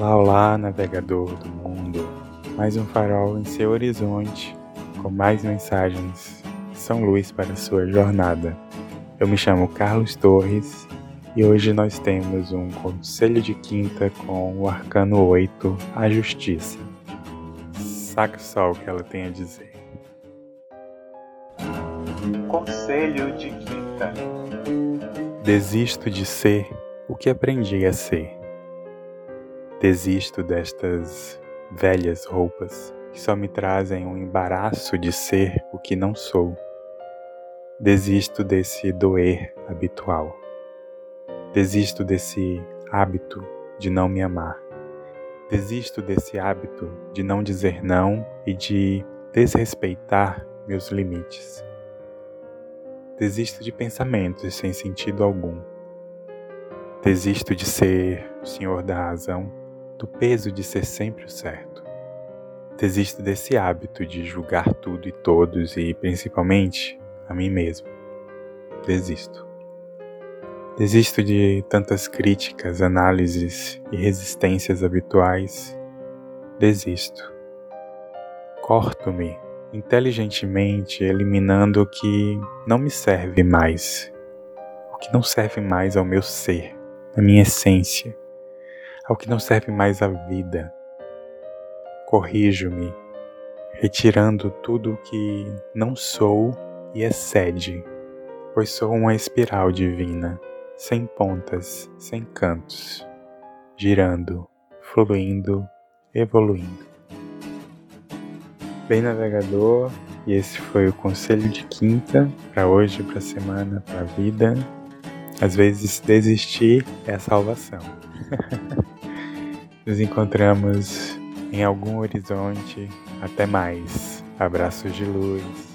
Olá, olá, navegador do mundo. Mais um farol em seu horizonte, com mais mensagens. São luz para sua jornada. Eu me chamo Carlos Torres e hoje nós temos um conselho de quinta com o arcano 8, a justiça. Saca só o que ela tem a dizer. Conselho de quinta. Desisto de ser o que aprendi a ser. Desisto destas velhas roupas que só me trazem um embaraço de ser o que não sou. Desisto desse doer habitual. Desisto desse hábito de não me amar. Desisto desse hábito de não dizer não e de desrespeitar meus limites. Desisto de pensamentos sem sentido algum. Desisto de ser o senhor da razão do peso de ser sempre o certo. Desisto desse hábito de julgar tudo e todos e, principalmente, a mim mesmo. Desisto. Desisto de tantas críticas, análises e resistências habituais. Desisto. Corto-me inteligentemente, eliminando o que não me serve mais, o que não serve mais ao meu ser, à minha essência, ao que não serve mais à vida. Corrijo-me, retirando tudo o que não sou e excede, pois sou uma espiral divina, sem pontas, sem cantos, girando, fluindo, evoluindo. Bem navegador, e esse foi o conselho de quinta para hoje, para a semana, para a vida. Às vezes desistir é a salvação. Nos encontramos em algum horizonte. Até mais. Abraços de luz.